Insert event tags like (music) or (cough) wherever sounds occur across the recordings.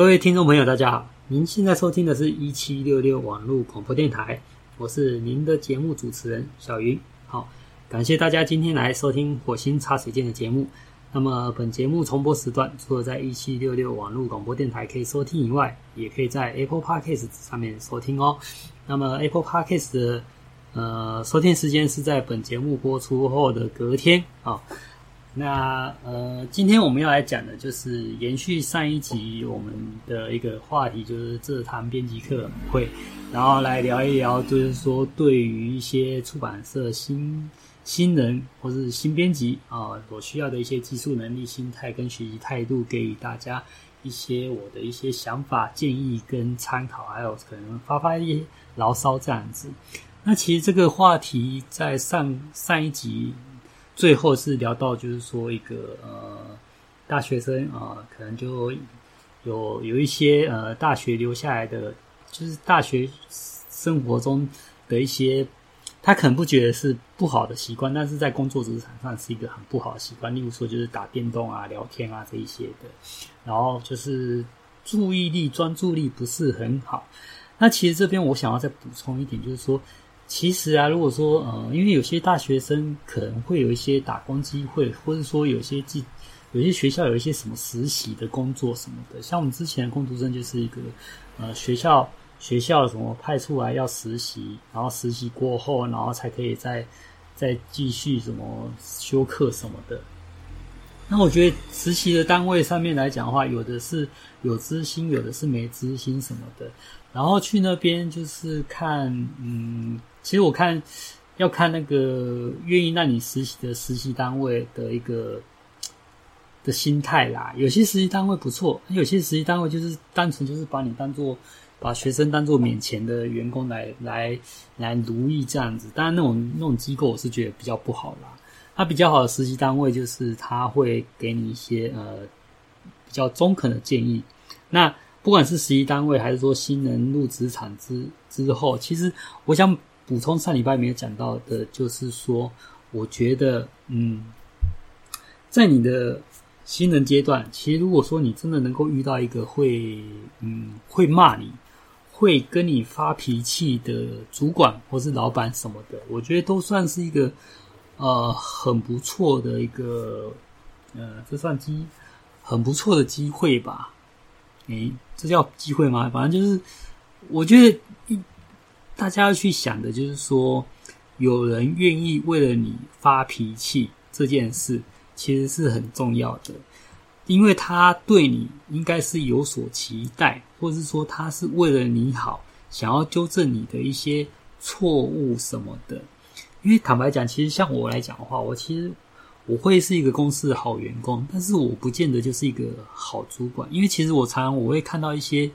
各位听众朋友，大家好！您现在收听的是一七六六网络广播电台，我是您的节目主持人小云。好，感谢大家今天来收听《火星茶水间》的节目。那么，本节目重播时段除了在一七六六网络广播电台可以收听以外，也可以在 Apple Podcast 上面收听哦。那么，Apple Podcast 的呃收听时间是在本节目播出后的隔天啊。那呃，今天我们要来讲的就是延续上一集我们的一个话题，就是这堂编辑课会，然后来聊一聊，就是说对于一些出版社新新人或是新编辑啊所需要的一些技术能力、心态跟学习态度，给予大家一些我的一些想法、建议跟参考，还有可能发发一些牢骚这样子。那其实这个话题在上上一集。最后是聊到，就是说一个呃，大学生啊、呃，可能就有有一些呃，大学留下来的，就是大学生活中的一些，他可能不觉得是不好的习惯，但是在工作职场上是一个很不好的习惯。例如说，就是打电动啊、聊天啊这一些的，然后就是注意力、专注力不是很好。那其实这边我想要再补充一点，就是说。其实啊，如果说呃，因为有些大学生可能会有一些打工机会，或者说有些技，有些学校有一些什么实习的工作什么的。像我们之前的工读生就是一个呃学校学校什么派出来要实习，然后实习过后，然后才可以再再继续什么修课什么的。那我觉得实习的单位上面来讲的话，有的是有支薪，有的是没支薪什么的。然后去那边就是看，嗯。其实我看要看那个愿意让你实习的实习单位的一个的心态啦。有些实习单位不错，有些实习单位就是单纯就是把你当做把学生当做免钱的员工来来来奴役这样子。当然那种那种机构我是觉得比较不好啦。它比较好的实习单位就是他会给你一些呃比较中肯的建议。那不管是实习单位还是说新人入职场之之后，其实我想。补充上礼拜没有讲到的，就是说，我觉得，嗯，在你的新人阶段，其实如果说你真的能够遇到一个会，嗯，会骂你、会跟你发脾气的主管或是老板什么的，我觉得都算是一个，呃，很不错的一个，呃，这算机，很不错的机会吧？诶，这叫机会吗？反正就是，我觉得一。大家要去想的就是说，有人愿意为了你发脾气这件事，其实是很重要的，因为他对你应该是有所期待，或是说他是为了你好，想要纠正你的一些错误什么的。因为坦白讲，其实像我来讲的话，我其实我会是一个公司的好员工，但是我不见得就是一个好主管，因为其实我常常我会看到一些。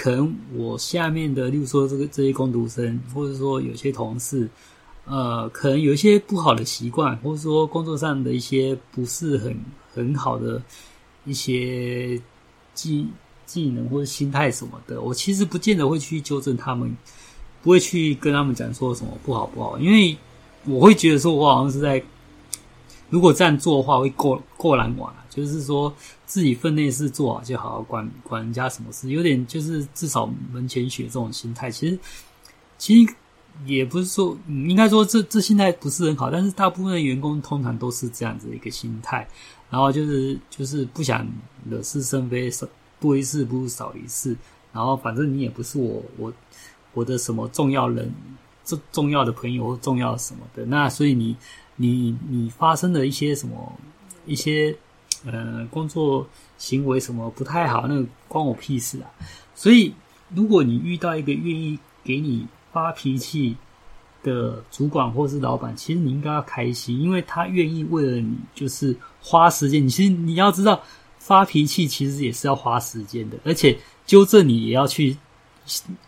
可能我下面的，例如说这个这些工读生，或者说有些同事，呃，可能有一些不好的习惯，或者说工作上的一些不是很很好的一些技技能或者心态什么的，我其实不见得会去纠正他们，不会去跟他们讲说什么不好不好，因为我会觉得说我好像是在，如果这样做的话，会过过难玩。就是说自己分内事做好就好，管管人家什么事，有点就是至少门前雪这种心态。其实其实也不是说，嗯，应该说这这心态不是很好。但是大部分的员工通常都是这样子的一个心态，然后就是就是不想惹是生非，多一事不如少一事。然后反正你也不是我我我的什么重要人，重重要的朋友或重要什么的。那所以你你你发生的一些什么一些。呃，工作行为什么不太好，那个关我屁事啊！所以，如果你遇到一个愿意给你发脾气的主管或是老板，其实你应该要开心，因为他愿意为了你就是花时间。你其实你要知道，发脾气其实也是要花时间的，而且纠正你也要去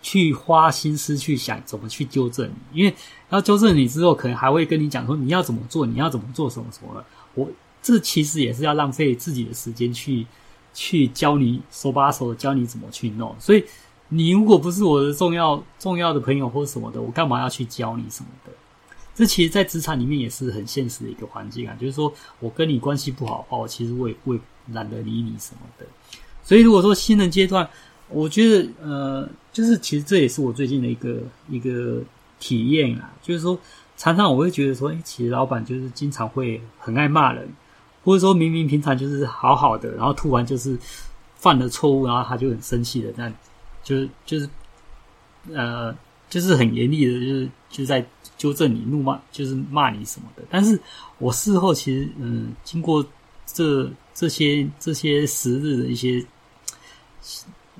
去花心思去想怎么去纠正你，因为要纠正你之后，可能还会跟你讲说你要怎么做，你要怎么做什么什么的。我。这其实也是要浪费自己的时间去去教你手把手的教你怎么去弄，所以你如果不是我的重要重要的朋友或什么的，我干嘛要去教你什么的？这其实，在职场里面也是很现实的一个环境啊，就是说我跟你关系不好哦，其实我也我也懒得理你什么的。所以如果说新人阶段，我觉得呃，就是其实这也是我最近的一个一个体验啊，就是说常常我会觉得说，哎，其实老板就是经常会很爱骂人，或者说明明平常就是好好的，然后突然就是犯了错误，然后他就很生气的，那就是就是呃，就是很严厉的，就是就在纠正你、怒骂，就是骂你什么的。但是我事后其实嗯，经过这这些这些时日的一些。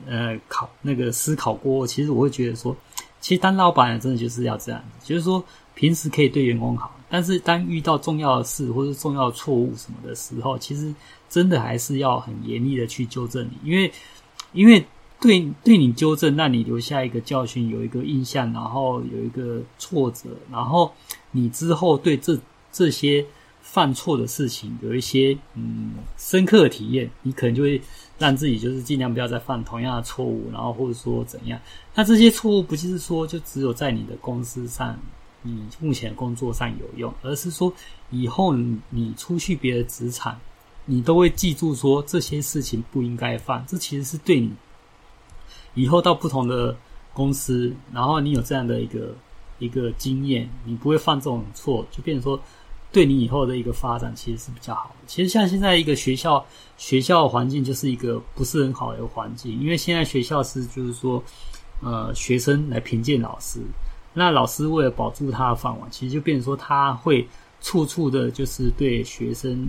呃，考那个思考过，其实我会觉得说，其实当老板真的就是要这样子，就是说平时可以对员工好，但是当遇到重要的事或者重要的错误什么的时候，其实真的还是要很严厉的去纠正你，因为因为对对你纠正，让你留下一个教训，有一个印象，然后有一个挫折，然后你之后对这这些。犯错的事情有一些嗯深刻的体验，你可能就会让自己就是尽量不要再犯同样的错误，然后或者说怎样。那这些错误不就是说就只有在你的公司上，你目前工作上有用，而是说以后你出去别的职场，你都会记住说这些事情不应该犯。这其实是对你以后到不同的公司，然后你有这样的一个一个经验，你不会犯这种错，就变成说。对你以后的一个发展其实是比较好的。其实像现在一个学校，学校环境就是一个不是很好的环境，因为现在学校是就是说，呃，学生来评鉴老师，那老师为了保住他的饭碗，其实就变成说他会处处的就是对学生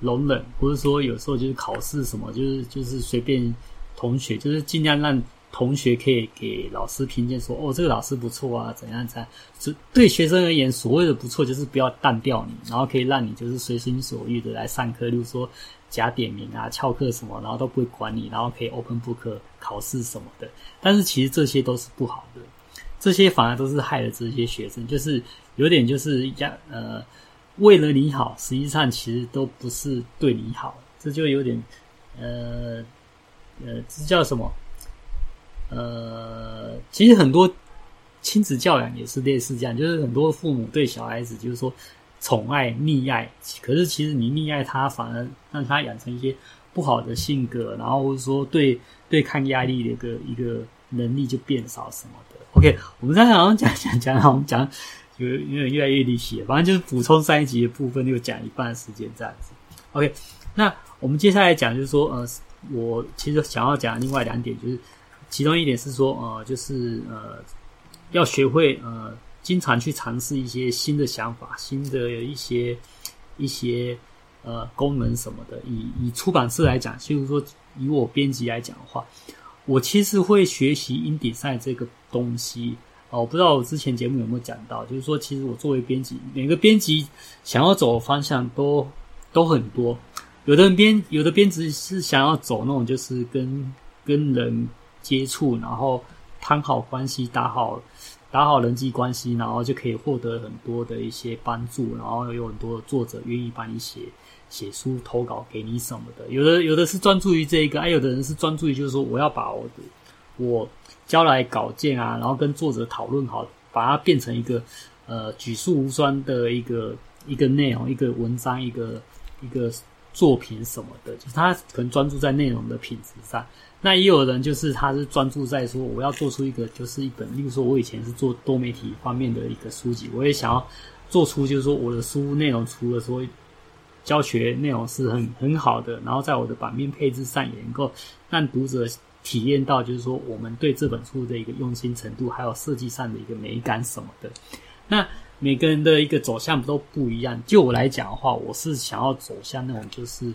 容忍，或者说有时候就是考试什么，就是就是随便同学，就是尽量让。同学可以给老师评鉴说：“哦，这个老师不错啊，怎样怎样。”就对学生而言，所谓的不错，就是不要淡掉你，然后可以让你就是随心所欲的来上课，例如说假点名啊、翘课什么，然后都不会管你，然后可以 open book 考试什么的。但是其实这些都是不好的，这些反而都是害了这些学生，就是有点就是要呃为了你好，实际上其实都不是对你好，这就有点呃呃，这叫什么？呃，其实很多亲子教养也是类似这样，就是很多父母对小孩子就是说宠爱、溺爱，可是其实你溺爱他，反而让他养成一些不好的性格，然后或者说对对抗压力的一个一个能力就变少什么的。OK，我们刚才好像讲讲讲，好像讲有有点越来越离奇，反正就是补充上一集的部分，就讲一半时间这样子。OK，那我们接下来讲就是说，呃，我其实想要讲另外两点就是。其中一点是说，呃，就是呃，要学会呃，经常去尝试一些新的想法、新的一些一些呃功能什么的。以以出版社来讲，譬如说以我编辑来讲的话，我其实会学习 InDesign 这个东西。哦，我不知道我之前节目有没有讲到，就是说，其实我作为编辑，每个编辑想要走的方向都都很多。有的人编，有的编辑是想要走那种，就是跟跟人。接触，然后谈好关系，打好打好人际关系，然后就可以获得很多的一些帮助，然后有很多作者愿意帮你写写书、投稿给你什么的。有的有的是专注于这一个，哎，有的人是专注于就是说，我要把我的我交来稿件啊，然后跟作者讨论好，把它变成一个呃举世无双的一个一个内容、一个文章、一个一个作品什么的，就是他可能专注在内容的品质上。那也有人就是他是专注在说，我要做出一个就是一本，例如说我以前是做多媒体方面的一个书籍，我也想要做出就是说我的书内容除了说教学内容是很很好的，然后在我的版面配置上也能够让读者体验到就是说我们对这本书的一个用心程度，还有设计上的一个美感什么的。那每个人的一个走向都不一样。就我来讲的话，我是想要走向那种就是。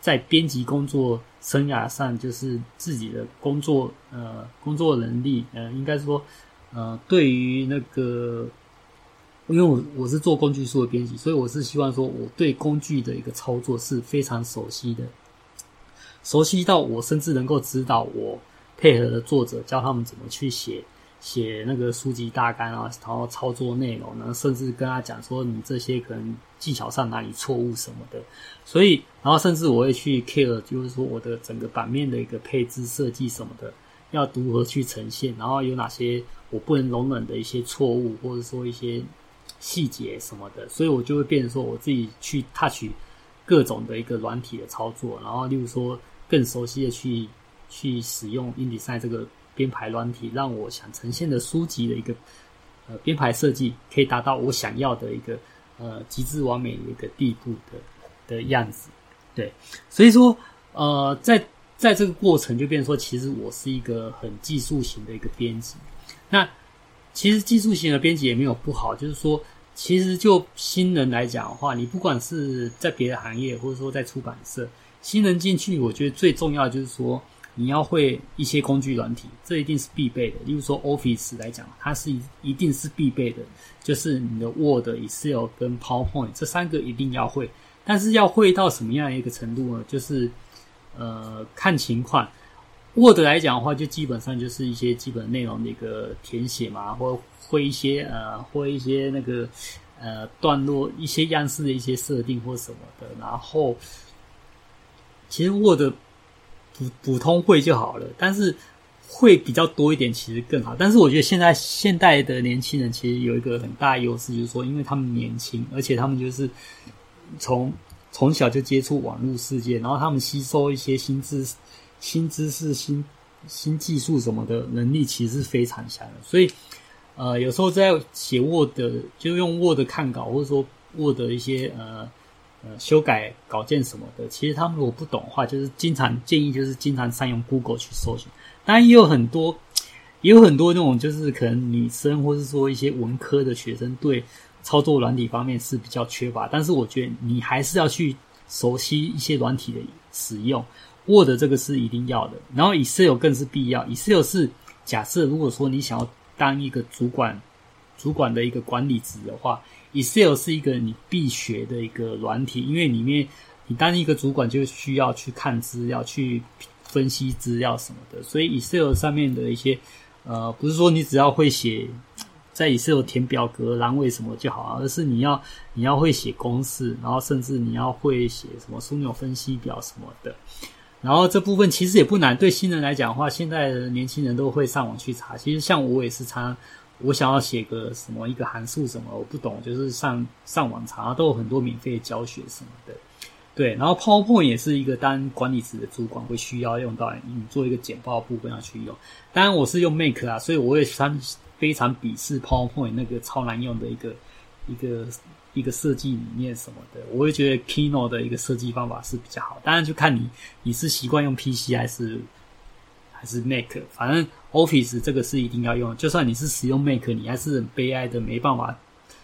在编辑工作生涯上，就是自己的工作，呃，工作能力，呃，应该说，呃，对于那个，因为我我是做工具书的编辑，所以我是希望说，我对工具的一个操作是非常熟悉的，熟悉到我甚至能够指导我配合的作者，教他们怎么去写。写那个书籍大纲啊，然后操作内容然后，甚至跟他讲说你这些可能技巧上哪里错误什么的，所以然后甚至我会去 care，就是说我的整个版面的一个配置设计什么的，要如何去呈现，然后有哪些我不能容忍的一些错误，或者说一些细节什么的，所以我就会变成说我自己去 touch 各种的一个软体的操作，然后例如说更熟悉的去去使用 InDesign 这个编排软体，让我想呈现的书籍的一个呃编排设计，可以达到我想要的一个呃极致完美的一个地步的的样子。对，所以说呃在在这个过程就变成说，其实我是一个很技术型的一个编辑。那其实技术型的编辑也没有不好，就是说。其实就新人来讲的话，你不管是在别的行业，或者说在出版社，新人进去，我觉得最重要就是说，你要会一些工具软体，这一定是必备的。例如说 Office 来讲，它是一定是必备的，就是你的 Word、Excel 跟 PowerPoint 这三个一定要会。但是要会到什么样一个程度呢？就是呃看情况。Word 来讲的话，就基本上就是一些基本内容的一个填写嘛，或会一些呃，会一些那个呃段落、一些样式的一些设定或什么的。然后，其实 Word 普普通会就好了，但是会比较多一点，其实更好。但是我觉得现在现代的年轻人其实有一个很大的优势，就是说，因为他们年轻，而且他们就是从从小就接触网络世界，然后他们吸收一些新知识。新知识、新新技术什么的能力其实是非常强的，所以呃，有时候在写 Word 就用 Word 看稿，或者说 Word 的一些呃呃修改稿件什么的，其实他们如果不懂的话，就是经常建议就是经常善用 Google 去搜寻。当然也有很多也有很多那种就是可能女生或是说一些文科的学生对操作软体方面是比较缺乏，但是我觉得你还是要去熟悉一些软体的使用。Word 这个是一定要的，然后 Excel 更是必要。Excel 是假设如果说你想要当一个主管，主管的一个管理职的话，Excel 是一个你必学的一个软体，因为里面你当一个主管就需要去看资料、去分析资料什么的，所以 Excel 上面的一些呃，不是说你只要会写在 Excel 填表格、栏位什么就好，而是你要你要会写公式，然后甚至你要会写什么枢纽分析表什么的。然后这部分其实也不难，对新人来讲的话，现在的年轻人都会上网去查。其实像我也是查，我想要写个什么一个函数什么，我不懂，就是上上网查，都有很多免费的教学什么的。对，然后 PowerPoint 也是一个当管理职的主管会需要用到，你做一个简报部分要去用。当然我是用 Mac 啊，所以我也常非常鄙视 PowerPoint 那个超难用的一个一个。一个设计理念什么的，我会觉得 Keynote 的一个设计方法是比较好。当然就看你你是习惯用 PC 还是还是 Mac，反正 Office 这个是一定要用。就算你是使用 Mac，你还是很悲哀的没办法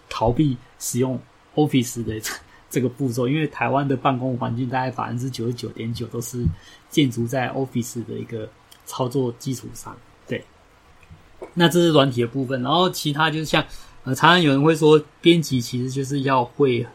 逃避使用 Office 的 (laughs) 这个步骤，因为台湾的办公环境大概百分之九十九点九都是建筑在 Office 的一个操作基础上。对，那这是软体的部分，然后其他就是像。呃，常常有人会说，编辑其实就是要会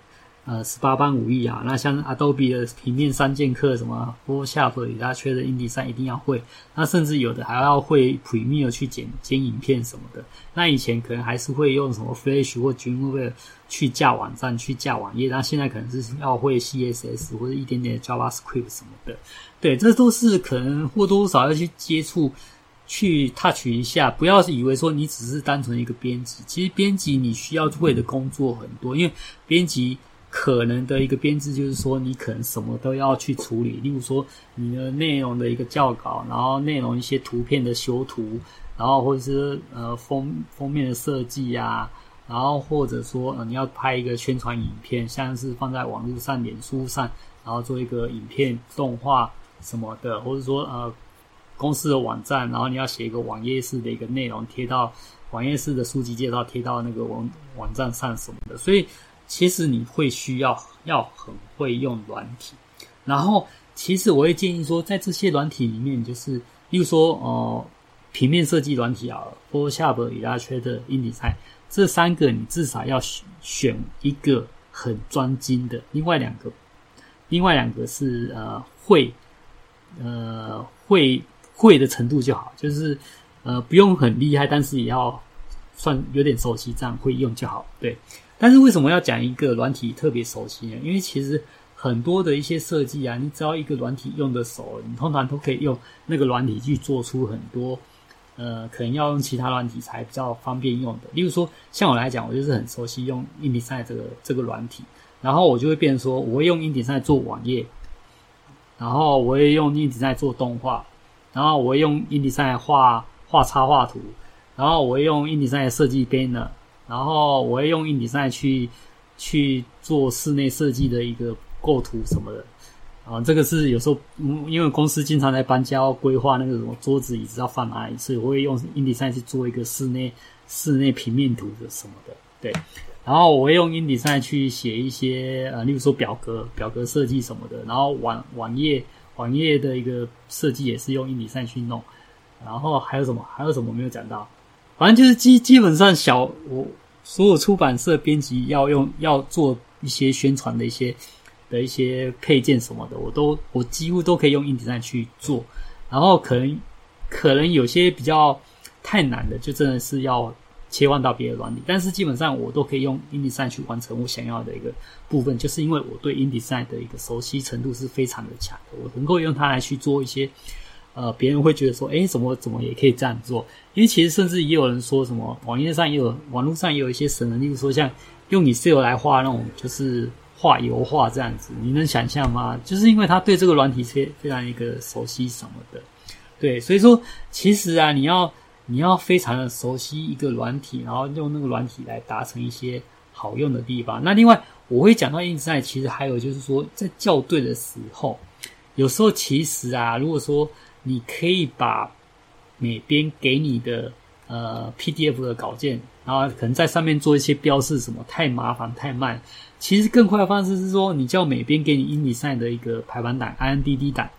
呃十八般武艺啊。那像 Adobe 的平面三剑客，什么 Photoshop、i l l u s t r a t、i 一定要会。那甚至有的还要会 Premiere 去剪剪影片什么的。那以前可能还是会用什么 Flash 或 Dreamweaver 去架网站、去架网页。那现在可能是要会 CSS 或者一点点 JavaScript 什么的。对，这都是可能或多或少要去接触。去 touch 一下，不要以为说你只是单纯一个编辑，其实编辑你需要会的工作很多，因为编辑可能的一个编制就是说你可能什么都要去处理，例如说你的内容的一个校稿，然后内容一些图片的修图，然后或者是呃封封面的设计啊，然后或者说呃你要拍一个宣传影片，像是放在网络上、脸书上，然后做一个影片动画什么的，或者说呃。公司的网站，然后你要写一个网页式的一个内容，贴到网页式的书籍介绍，贴到那个网网站上什么的。所以其实你会需要要很会用软体。然后其实我会建议说，在这些软体里面，就是例如说、呃，平面设计软体啊，Photoshop、Illustrator、InDesign 这三个，你至少要选一个很专精的。另外两个，另外两个是呃会呃会。会的程度就好，就是呃不用很厉害，但是也要算有点熟悉，这样会用就好。对，但是为什么要讲一个软体特别熟悉呢？因为其实很多的一些设计啊，你只要一个软体用得熟，你通常都可以用那个软体去做出很多呃可能要用其他软体才比较方便用的。例如说，像我来讲，我就是很熟悉用 i n d e s i 这个这个软体，然后我就会变说，我会用 i n d e s i 做网页。然后我会用硬体在做动画，然后我会用 InDesign 画画插画图，然后我会用 InDesign 设计 banner，然后我会用 InDesign 去去做室内设计的一个构图什么的。啊，这个是有时候，嗯，因为公司经常在搬家，要规划那个什么桌子、椅子要放哪里，所以我会用 InDesign 去做一个室内室内平面图的什么的，对。然后我会用 InDesign 去写一些呃，例如说表格、表格设计什么的。然后网网页网页的一个设计也是用 InDesign 去弄。然后还有什么？还有什么没有讲到？反正就是基基本上小我所有出版社编辑要用要做一些宣传的一些。的一些配件什么的，我都我几乎都可以用 InDesign 去做，然后可能可能有些比较太难的，就真的是要切换到别的软体，但是基本上我都可以用 InDesign 去完成我想要的一个部分，就是因为我对 InDesign 的一个熟悉程度是非常的强，我能够用它来去做一些呃别人会觉得说，诶，怎么怎么也可以这样做，因为其实甚至也有人说什么网页上也有网络上也有一些神人，例如说像用 Excel 来画那种就是。画油画这样子，你能想象吗？就是因为他对这个软体非非常一个熟悉什么的，对，所以说其实啊，你要你要非常的熟悉一个软体，然后用那个软体来达成一些好用的地方。那另外我会讲到 InDesign，其实还有就是说在校对的时候，有时候其实啊，如果说你可以把美编给你的呃 PDF 的稿件，然后可能在上面做一些标示，什么太麻烦太慢。其实更快的方式是说，你叫美编给你 InDesign 的一个排版档 INDD 档，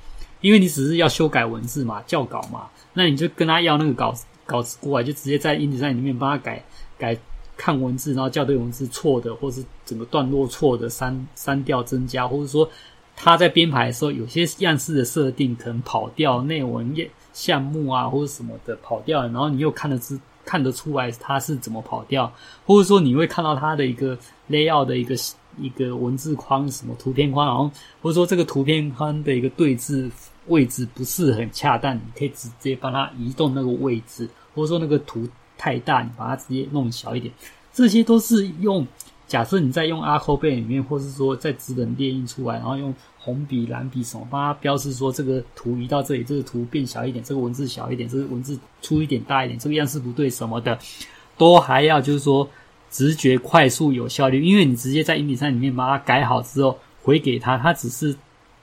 因为你只是要修改文字嘛，校稿嘛，那你就跟他要那个稿子稿子过来，就直接在 InDesign 里面帮他改改看文字，然后校对文字错的，或是整个段落错的删删掉增加，或者说他在编排的时候有些样式的设定可能跑掉，内文页项目啊或者什么的跑掉了，然后你又看得知。看得出来他是怎么跑掉，或者说你会看到他的一个 layout 的一个一个文字框，什么图片框，然后或者说这个图片框的一个对字位置不是很恰当，你可以直接帮它移动那个位置，或者说那个图太大，你把它直接弄小一点，这些都是用。假设你在用 Acrobat 里面，或是说在纸本列印出来，然后用红笔、蓝笔什么帮它标示说这个图移到这里，这个图变小一点，这个文字小一点，这个文字粗一点、大一点，这个样式不对什么的，都还要就是说直觉、快速、有效率。因为你直接在 InDesign 里面把它改好之后回给他，他只是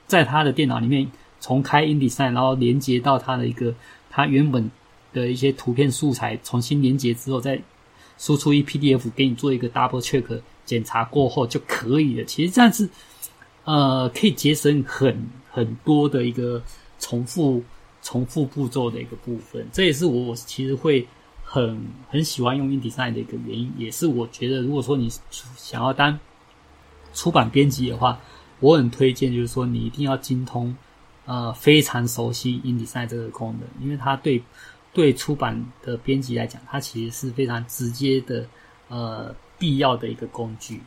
在他的电脑里面重开 InDesign，然后连接到它的一个它原本的一些图片素材，重新连接之后再输出一 PDF 给你做一个 double check。检查过后就可以了。其实这样子，呃，可以节省很很多的一个重复、重复步骤的一个部分。这也是我我其实会很很喜欢用 InDesign 的一个原因，也是我觉得如果说你想要当出版编辑的话，我很推荐就是说你一定要精通，呃，非常熟悉 InDesign 这个功能，因为它对对出版的编辑来讲，它其实是非常直接的，呃。必要的一个工具，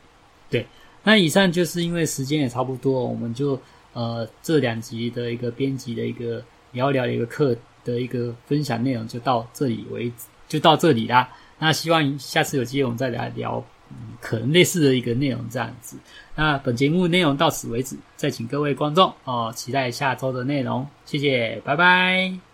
对。那以上就是因为时间也差不多，我们就呃这两集的一个编辑的一个聊聊一个课的一个分享内容就到这里为止，就到这里啦。那希望下次有机会我们再来聊，可能类似的一个内容这样子。那本节目内容到此为止，再请各位观众哦期待下周的内容，谢谢，拜拜。